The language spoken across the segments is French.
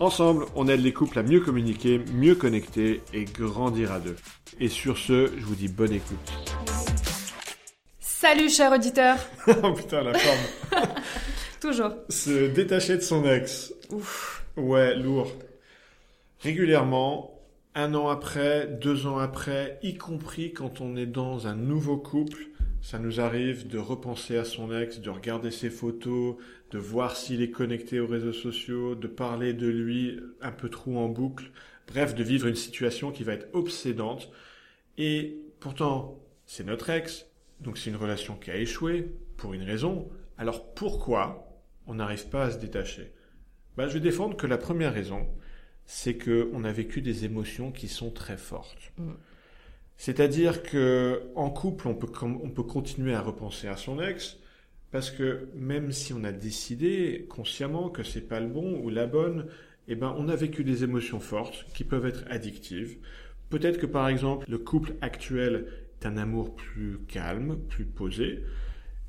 Ensemble, on aide les couples à mieux communiquer, mieux connecter et grandir à deux. Et sur ce, je vous dis bonne écoute. Salut cher auditeur oh putain, la forme Toujours. Se détacher de son ex. Ouf. Ouais, lourd. Régulièrement, un an après, deux ans après, y compris quand on est dans un nouveau couple, ça nous arrive de repenser à son ex, de regarder ses photos, de voir s'il est connecté aux réseaux sociaux, de parler de lui un peu trop en boucle, bref, de vivre une situation qui va être obsédante. Et pourtant, c'est notre ex, donc c'est une relation qui a échoué pour une raison. Alors pourquoi on n'arrive pas à se détacher? Bah, Je vais défendre que la première raison, c'est qu'on a vécu des émotions qui sont très fortes. Mm. C'est-à-dire que en couple, on peut, on peut continuer à repenser à son ex, parce que même si on a décidé consciemment que c'est pas le bon ou la bonne, eh ben, on a vécu des émotions fortes qui peuvent être addictives. Peut-être que par exemple, le couple actuel est un amour plus calme, plus posé.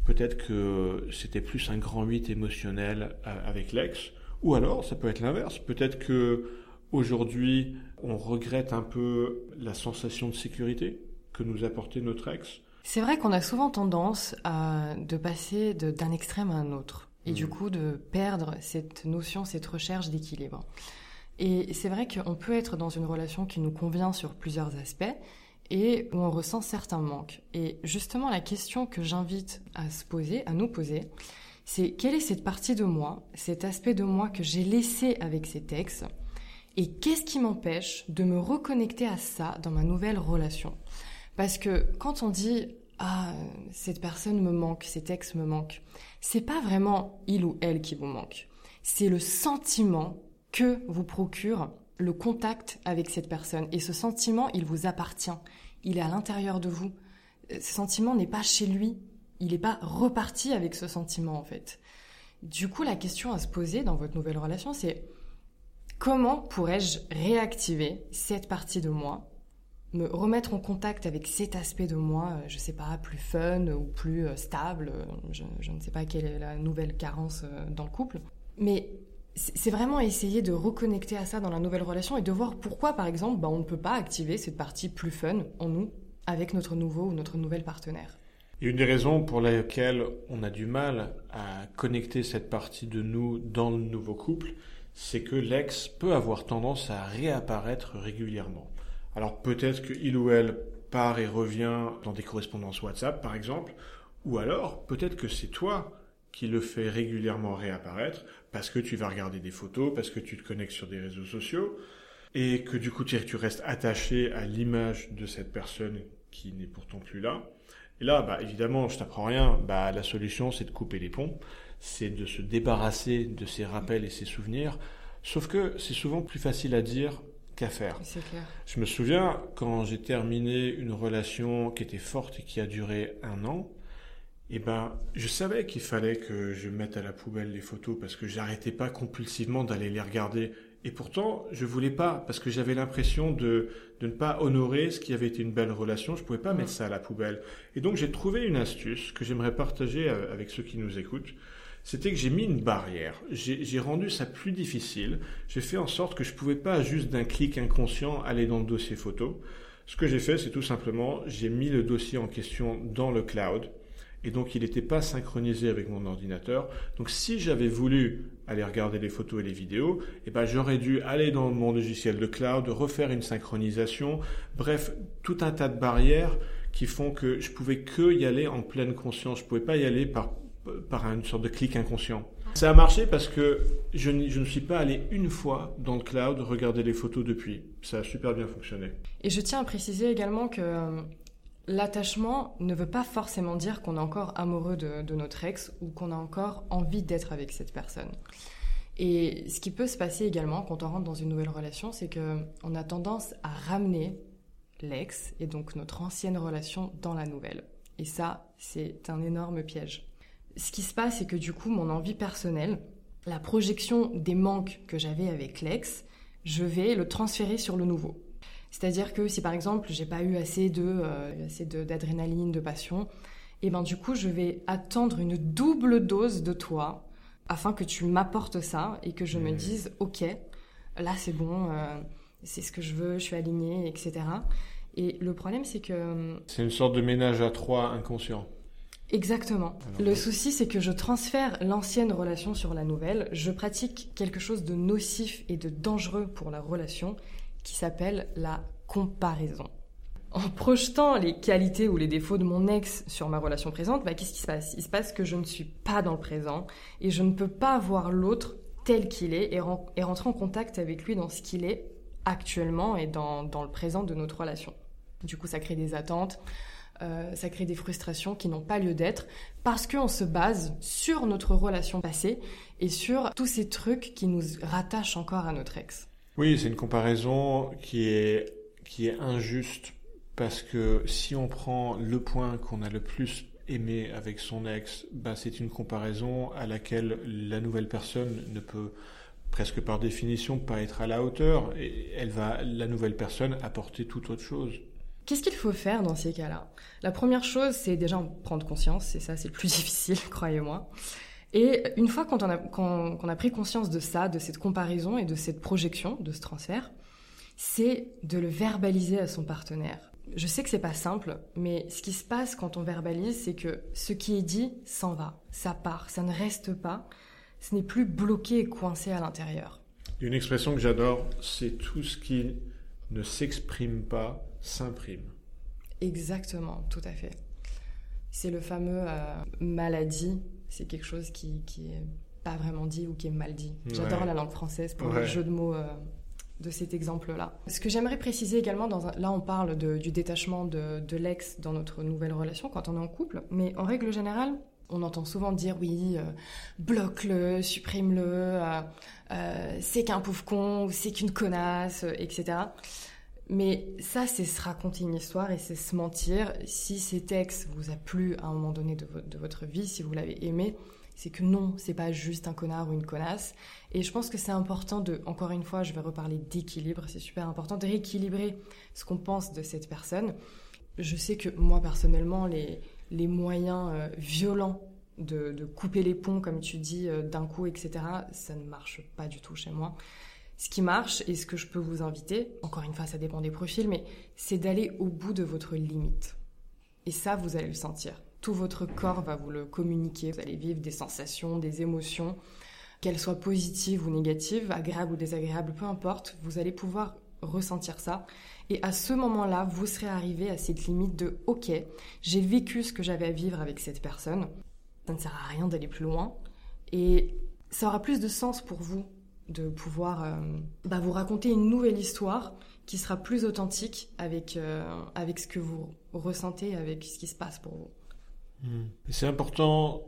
Peut-être que c'était plus un grand 8 émotionnel euh, avec l'ex. Ou alors, ça peut être l'inverse. Peut-être que aujourd'hui, on regrette un peu la sensation de sécurité que nous apportait notre ex. C'est vrai qu'on a souvent tendance à de passer d'un extrême à un autre et du mm. coup de perdre cette notion, cette recherche d'équilibre. Et c'est vrai qu'on peut être dans une relation qui nous convient sur plusieurs aspects et où on ressent certains manques. Et justement, la question que j'invite à se poser, à nous poser, c'est quelle est cette partie de moi, cet aspect de moi que j'ai laissé avec cet ex et qu'est-ce qui m'empêche de me reconnecter à ça dans ma nouvelle relation? Parce que quand on dit ah, cette personne me manque, cet ex me manque. C'est pas vraiment il ou elle qui vous manque. C'est le sentiment que vous procure le contact avec cette personne. Et ce sentiment, il vous appartient. Il est à l'intérieur de vous. Ce sentiment n'est pas chez lui. Il n'est pas reparti avec ce sentiment, en fait. Du coup, la question à se poser dans votre nouvelle relation, c'est comment pourrais-je réactiver cette partie de moi me remettre en contact avec cet aspect de moi, euh, je sais pas, plus fun ou plus euh, stable, euh, je, ne sais pas quelle est la nouvelle carence dans le couple. Mais c'est vraiment essayer de reconnecter à ça dans la nouvelle relation et de voir pourquoi, par exemple, bah, on ne peut pas activer cette partie plus fun en nous avec notre nouveau ou notre nouvelle partenaire. Et une des raisons pour lesquelles on a du mal à connecter cette partie de nous dans le nouveau couple, c'est que l'ex peut avoir tendance à réapparaître régulièrement. Alors peut-être qu'il ou elle part et revient dans des correspondances WhatsApp, par exemple, ou alors peut-être que c'est toi qui le fais régulièrement réapparaître parce que tu vas regarder des photos, parce que tu te connectes sur des réseaux sociaux, et que du coup tu restes attaché à l'image de cette personne qui n'est pourtant plus là. Et là, bah, évidemment, je t'apprends rien, bah, la solution c'est de couper les ponts, c'est de se débarrasser de ces rappels et ces souvenirs, sauf que c'est souvent plus facile à dire faire. Je me souviens quand j'ai terminé une relation qui était forte et qui a duré un an, et eh ben, je savais qu'il fallait que je mette à la poubelle les photos parce que j'arrêtais pas compulsivement d'aller les regarder. Et pourtant, je voulais pas parce que j'avais l'impression de, de ne pas honorer ce qui avait été une belle relation. Je pouvais pas mettre ça à la poubelle. Et donc, j'ai trouvé une astuce que j'aimerais partager euh, avec ceux qui nous écoutent c'était que j'ai mis une barrière. J'ai rendu ça plus difficile. J'ai fait en sorte que je pouvais pas juste d'un clic inconscient aller dans le dossier photo. Ce que j'ai fait, c'est tout simplement, j'ai mis le dossier en question dans le cloud. Et donc, il n'était pas synchronisé avec mon ordinateur. Donc, si j'avais voulu aller regarder les photos et les vidéos, eh ben, j'aurais dû aller dans mon logiciel de cloud, refaire une synchronisation. Bref, tout un tas de barrières qui font que je pouvais que y aller en pleine conscience. Je pouvais pas y aller par par une sorte de clic inconscient. Ça a marché parce que je, ne suis pas allé une fois dans le cloud regarder les photos depuis. Ça a super bien fonctionné. Et je tiens à préciser également que euh, l'attachement ne veut pas forcément dire qu'on est encore amoureux de, de notre ex ou qu'on a encore envie d'être avec cette personne. Et ce qui peut se passer également quand on rentre dans une nouvelle relation, c'est qu'on a tendance à ramener l'ex et donc notre ancienne relation dans la nouvelle. Et ça, c'est un énorme piège. Ce qui se passe, c'est que du coup, mon envie personnelle, la projection des manques que j'avais avec l'ex, je vais le transférer sur le nouveau. C'est-à-dire que si par exemple j'ai pas eu assez de euh, assez d'adrénaline, de, passion, et eh ben du coup je vais attendre une double dose de toi afin que tu m'apportes ça et que je me mmh. dise ok là c'est bon, euh, c'est ce que je veux, je suis alignée, etc. Et le problème c'est que c'est une sorte de ménage à trois inconscient. Exactement. le souci, c'est que je transfère l'ancienne relation sur la nouvelle. Je pratique quelque chose de nocif et de dangereux pour la relation qui s'appelle la comparaison. En projetant les qualités ou les défauts de mon ex sur ma relation présente, bah, qu'est-ce qui se passe? Il se passe que je ne suis pas dans le présent et je ne peux pas voir l'autre tel qu'il est et, rentrer en contact avec lui dans ce qu'il est actuellement et dans le présent de notre relation. Du coup, ça crée des attentes, euh, ça crée des frustrations qui n'ont pas lieu d'être parce qu'on se base sur notre relation passée et sur tous ces trucs qui nous rattachent encore à notre ex. Oui, c'est une comparaison qui est, qui est injuste parce que si on prend le point qu'on a le plus aimé avec son ex, bah c'est une comparaison à laquelle la nouvelle personne ne peut presque par définition pas être à la hauteur et elle va la nouvelle personne apporter toute autre chose. Qu'est-ce qu'il faut faire dans ces cas-là? La première chose, c'est déjà en prendre conscience, et ça c'est le plus difficile, croyez-moi. Et une fois qu'on a, a pris conscience de ça, de cette comparaison et de cette projection, de ce transfert, c'est de le verbaliser à son partenaire. Je sais que c'est pas simple, mais ce qui se passe quand on verbalise, c'est que ce qui est dit s'en va, ça part, ça ne reste pas, ce n'est plus bloqué et coincé à l'intérieur. Une expression que j'adore, c'est tout ce qui ne s'exprime pas s'imprime. Exactement, tout à fait. C'est le fameux euh, maladie, c'est quelque chose qui, qui est pas vraiment dit ou qui est mal dit. J'adore la langue française pour le jeu de mots euh, de cet exemple-là. Ce que j'aimerais préciser également, dans là on parle du détachement de, de l'ex dans notre nouvelle relation quand on est en couple, mais en règle générale, on entend souvent dire oui, euh, bloque-le, supprime-le, c'est qu'un pauvre con, c'est qu'une connasse, etc. Mais ça, c'est se raconter une histoire et c'est se mentir. Si cet ex vous a plu à un moment donné de, votre vie, si vous l'avez aimé, c'est que non, c'est pas juste un connard ou une connasse. Et je pense que c'est important de, encore une fois, je vais reparler d'équilibre, c'est super important de rééquilibrer ce qu'on pense de cette personne. Je sais que moi, personnellement, les, les moyens euh, violents de, de, couper les ponts, comme tu dis, euh, d'un coup, etc., ça ne marche pas du tout chez moi. Ce qui marche et ce que je peux vous inviter, encore une fois, ça dépend des profils, mais c'est d'aller au bout de votre limite. Et ça, vous allez le sentir. Tout votre corps va vous le communiquer. Vous allez vivre des sensations, des émotions, qu'elles soient positives ou négatives, agréables ou désagréables, peu importe. Vous allez pouvoir ressentir ça. Et à ce moment-là, vous serez arrivé à cette limite de OK, j'ai vécu ce que j'avais à vivre avec cette personne. Ça ne sert à rien d'aller plus loin. Et ça aura plus de sens pour vous de pouvoir euh, bah, vous raconter une nouvelle histoire qui sera plus authentique avec, euh, avec ce que vous ressentez, avec ce qui se passe pour vous. Hmm. C'est important,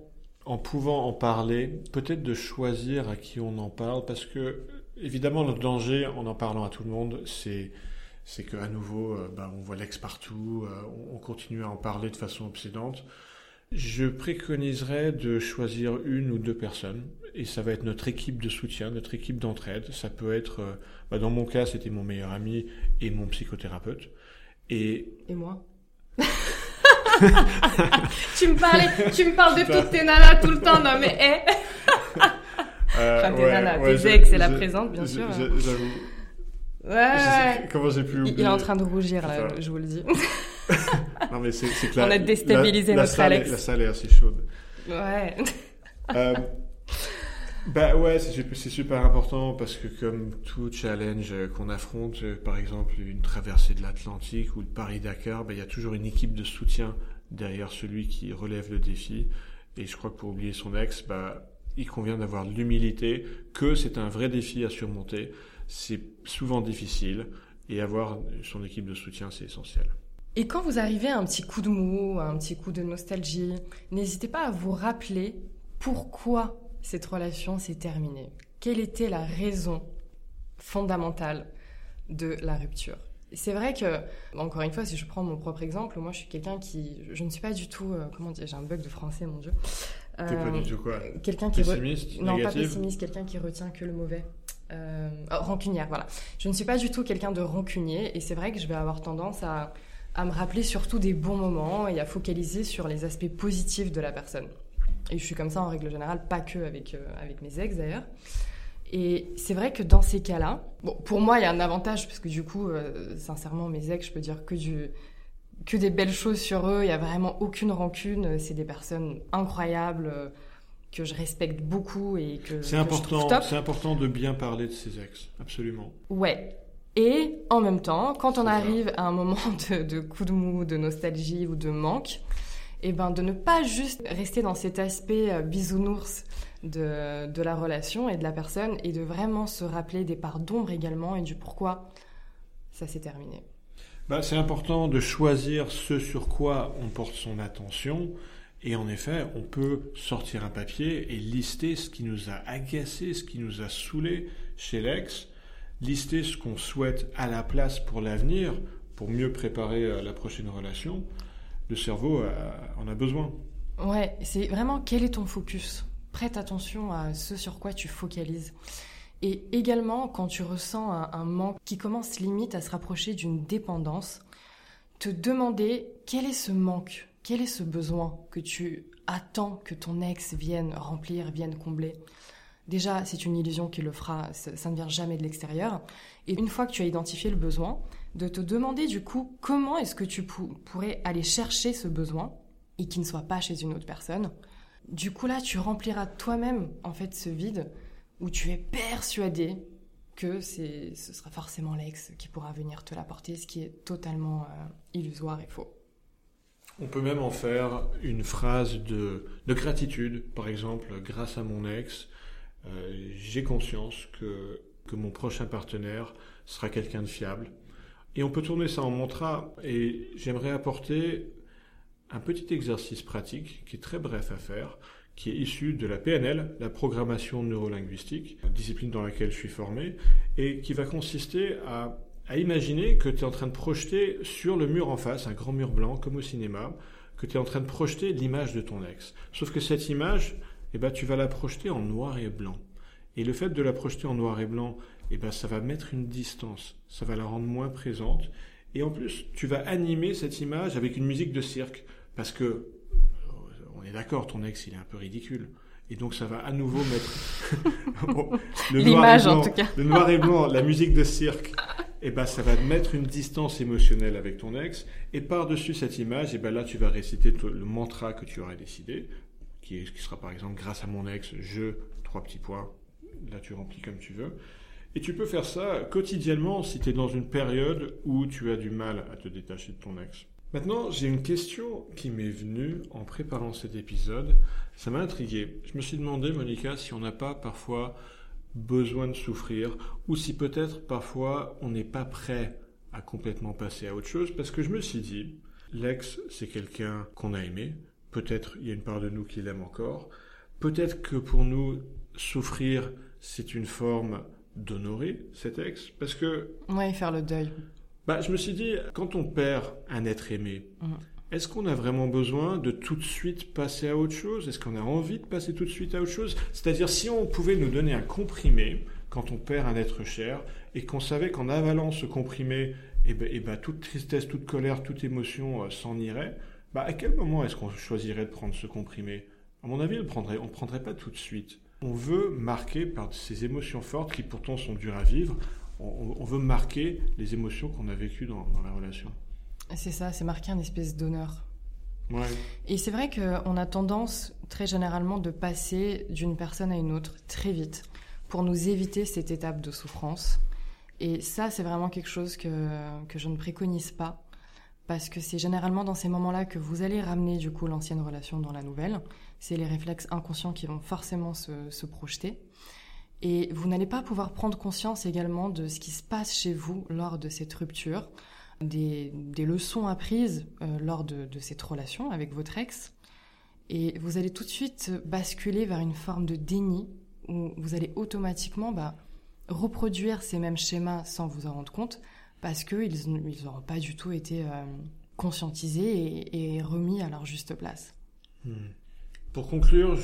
en pouvant en parler, peut-être de choisir à qui on en parle, parce que évidemment le danger en en parlant à tout le monde, c'est c'est qu'à nouveau, euh, bah, on voit l'ex partout, on continue à en parler de façon obsédante. Je préconiserais de choisir une ou deux personnes et ça va être notre équipe de soutien, notre équipe d'entraide. Ça peut être, euh, bah dans mon cas, c'était mon meilleur ami et mon psychothérapeute. Et, et moi tu me parlais, tu me parles de toutes tes nanas tout le temps, non mais eh euh, enfin, tes nanas, tes ex c'est la présente, bien sûr. J'avoue. Ouais, Comment j'ai pu oublier Il est en train de rougir là, je vous le dis. non mais c'est clair. On a déstabilisé notre Alex. la salle est assez chaude. Ouais. Euh, bah ouais, c'est super important parce que comme tout challenge qu'on affronte, euh, par exemple une traversée de l'Atlantique ou de Paris-Dakar, bah, il y a toujours une équipe de soutien derrière celui qui relève le défi. Et je crois que pour oublier son ex, bah, il convient d'avoir l'humilité que c'est un vrai défi à surmonter. C'est souvent difficile et avoir son équipe de soutien, c'est essentiel. Et quand vous arrivez à un petit coup de mou, un petit coup de nostalgie, n'hésitez pas à vous rappeler pourquoi cette relation s'est terminée Quelle était la raison fondamentale de la rupture? C'est vrai que, encore une fois, si je prends mon propre exemple, moi je suis quelqu'un qui. Je ne suis pas du tout. Euh, comment dire J'ai un bug de français, mon Dieu. T'es pas du tout quoi? Quelqu'un qui. Pessimiste Non, pas pessimiste, quelqu'un qui retient que le mauvais. Euh, oh, rancunière, voilà. Je ne suis pas du tout quelqu'un de rancunier et c'est vrai que je vais avoir tendance à, à me rappeler surtout des bons moments et à focaliser sur les aspects positifs de la personne. Et je suis comme ça en règle générale, pas que avec, euh, avec mes ex d'ailleurs. Et c'est vrai que dans ces cas-là, bon, pour moi, il y a un avantage, parce que du coup, euh, sincèrement, mes ex, je peux dire que, du, que des belles choses sur eux, il n'y a vraiment aucune rancune, c'est des personnes incroyables, euh, que je respecte beaucoup et que C'est important, c'est important de bien parler de ses ex, absolument. Ouais. Et en même temps, quand on arrive à un moment de, de coup de mou, de nostalgie ou de manque, eh ben de ne pas juste rester dans cet aspect euh, bisounours de, de la relation et de la personne et de vraiment se rappeler des parts d'ombre également et du pourquoi ça s'est terminé. Bah, c'est important de choisir ce sur quoi on porte son attention. Et en effet, on peut sortir un papier et lister ce qui nous a agacé, ce qui nous a saoulé chez l'ex, lister ce qu'on souhaite à la place pour l'avenir, pour mieux préparer euh, la prochaine relation. Le cerveau en a besoin. Ouais, c'est vraiment quel est ton focus? Prête attention à ce sur quoi tu focalises. Et également, quand tu ressens un manque qui commence limite à se rapprocher d'une dépendance, te demander quel est ce manque, quel est ce besoin que tu attends que ton ex vienne remplir, vienne combler? Déjà, c'est une illusion qui le fera, ça, ne vient jamais de l'extérieur. Et une fois que tu as identifié le besoin, de te demander du coup comment est-ce que tu pou- pourrais aller chercher ce besoin et qui ne soit pas chez une autre personne. Du coup là, tu rempliras toi-même en fait ce vide où tu es persuadé que c'est, ce sera forcément l'ex qui pourra venir te l'apporter, ce qui est totalement euh, illusoire et faux. On peut même en faire une phrase de, de gratitude. Par exemple, grâce à mon ex, j'ai conscience que, que mon prochain partenaire sera quelqu'un de fiable. Et on peut tourner ça en mantra. Et j'aimerais apporter un petit exercice pratique qui est très bref à faire, qui est issu de la PNL, la programmation neurolinguistique, discipline dans laquelle je suis formé, et qui va consister à à imaginer que tu es en train de projeter sur le mur en face, un grand mur blanc comme au cinéma, que tu es en train de projeter l'image de ton ex. Sauf que cette image, eh ben, tu vas la projeter en noir et blanc. Et le fait de la projeter en noir et blanc, eh ben, ça va mettre une distance, ça va la rendre moins présente. Et en plus, tu vas animer cette image avec une musique de cirque. Parce que, euh, on est d'accord, ton ex, il est un peu ridicule. Et donc, ça va à nouveau mettre Bon, le noir et L'image, en blanc- tout cas. Le noir et blanc, la musique de cirque, eh ben, ça va mettre une distance émotionnelle avec ton ex. Et par-dessus cette image, eh ben, là, tu vas réciter le mantra que tu aurais décidé, qui, qui sera par exemple, grâce à mon ex, je, trois petits points. Là, tu remplis comme tu veux. Et tu peux faire ça quotidiennement si tu es dans une période où tu as du mal à te détacher de ton ex. Maintenant, j'ai une question qui m'est venue en préparant cet épisode. Ça m'a intrigué. Je me suis demandé, Monica, si on n'a pas parfois besoin de souffrir ou si peut-être parfois on n'est pas prêt à complètement passer à autre chose parce que je me suis dit, l'ex, c'est quelqu'un qu'on a aimé. Peut-être il y a une part de nous qui l'aime encore. Peut-être que pour nous, souffrir, c'est une forme d'honorer cet ex parce que Ouais, faire le deuil. bah, je me suis dit, quand on perd un être aimé, Mhm. est-ce qu'on a vraiment besoin de tout de suite passer à autre chose? Est-ce qu'on a envie de passer tout de suite à autre chose? C'est-à-dire, si on pouvait nous donner un comprimé quand on perd un être cher et qu'on savait qu'en avalant ce comprimé, eh ben, eh ben, toute tristesse, toute colère, toute émotion euh, s'en irait, bah, à quel moment est-ce qu'on choisirait de prendre ce comprimé? À mon avis, on ne prendrait, on prendrait pas tout de suite. On veut marquer par ces émotions fortes qui pourtant sont dures à vivre, on, on veut marquer les émotions qu'on a vécues dans, dans la relation. C'est ça, c'est marquer un espèce d'honneur. Ouais. Et c'est vrai qu'on a tendance très généralement de passer d'une personne à une autre très vite pour nous éviter cette étape de souffrance. Et ça, c'est vraiment quelque chose que, que je ne préconise pas parce que c'est généralement dans ces moments-là que vous allez ramener du coup l'ancienne relation dans la nouvelle. C'est les réflexes inconscients qui vont forcément se, se projeter. Et vous n'allez pas pouvoir prendre conscience également de ce qui se passe chez vous lors de cette rupture, des, des leçons apprises euh, lors de, de cette relation avec votre ex. Et vous allez tout de suite basculer vers une forme de déni où vous allez automatiquement bah, reproduire ces mêmes schémas sans vous en rendre compte parce qu'ils n'auront pas du tout été euh, conscientisés et, remis à leur juste place. Hmm. Pour conclure,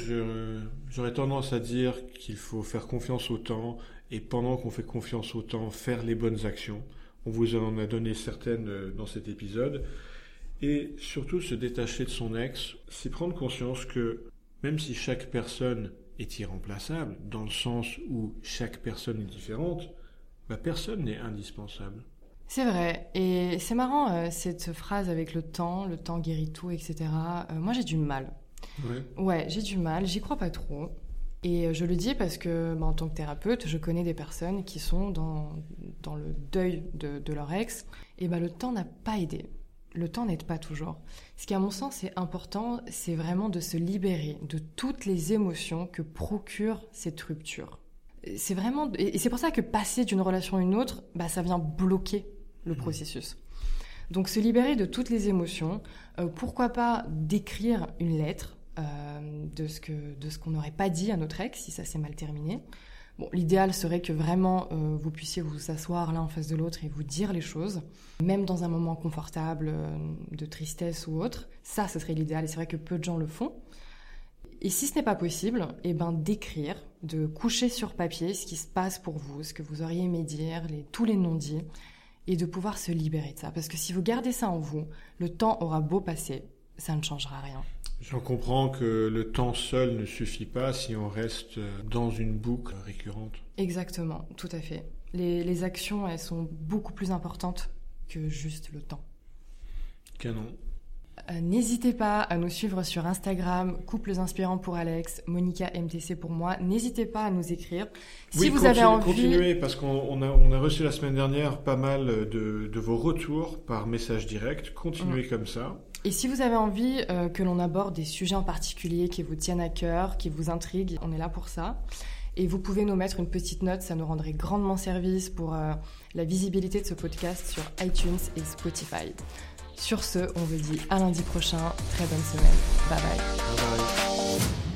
j'aurais tendance à dire qu'il faut faire confiance au temps et pendant qu'on fait confiance au temps, faire les bonnes actions. On vous en a donné certaines euh, dans cet épisode. Et surtout, se détacher de son ex, c'est prendre conscience que même si chaque personne est irremplaçable, dans le sens où chaque personne est différente, bah, personne n'est indispensable. C'est vrai, et c'est marrant euh, cette phrase avec le temps, le temps guérit tout, etc. Euh, moi j'ai du mal. Ouais, ouais j'ai du mal, j'y crois pas trop. Et euh, je le dis parce que, bah, en tant que thérapeute, je connais des personnes qui sont dans, dans le deuil de, de leur ex, et bah, le temps n'a pas aidé le temps n'aide pas toujours. Ce qui, à mon sens, est important, c'est vraiment de se libérer de toutes les émotions que procure cette rupture. C'est vraiment, et c'est pour ça que passer d'une relation à une autre, bah, ça vient bloquer le mmh. processus. Donc, se libérer de toutes les émotions, euh, pourquoi pas d'écrire une lettre euh, de ce que de ce qu'on n'aurait pas dit à notre ex si ça s'est mal terminé, Bon, l'idéal serait que vraiment euh, vous puissiez vous asseoir l'un en face de l'autre et vous dire les choses, même dans un moment confortable de tristesse ou autre. Ça, ce serait l'idéal et c'est vrai que peu de gens le font. Et si ce n'est pas possible, eh ben d'écrire, de coucher sur papier ce qui se passe pour vous, ce que vous auriez aimé dire, les, tous les non-dits, et de pouvoir se libérer de ça. Parce que si vous gardez ça en vous, le temps aura beau passer, ça ne changera rien. J'en comprends que le temps seul ne suffit pas si on reste dans une boucle récurrente. Exactement, tout à fait. Les, actions, elles sont beaucoup plus importantes que juste le temps. Canon. Euh, n'hésitez pas à nous suivre sur Instagram, Couples Inspirants pour Alex, Monica MTC pour moi. N'hésitez pas à nous écrire. Si vous avez envie... continuez, parce qu'on a, on a reçu la semaine dernière pas mal de, de vos retours par message direct. Continuez mm. comme ça. Et si vous avez envie euh, que l'on aborde des sujets en particulier qui vous tiennent à cœur, qui vous intriguent, on est là pour ça. Et vous pouvez nous mettre une petite note, ça nous rendrait grandement service pour euh, la visibilité de ce podcast sur iTunes et Spotify. Sur ce, on vous dit à lundi prochain. Très bonne semaine. bye. bye.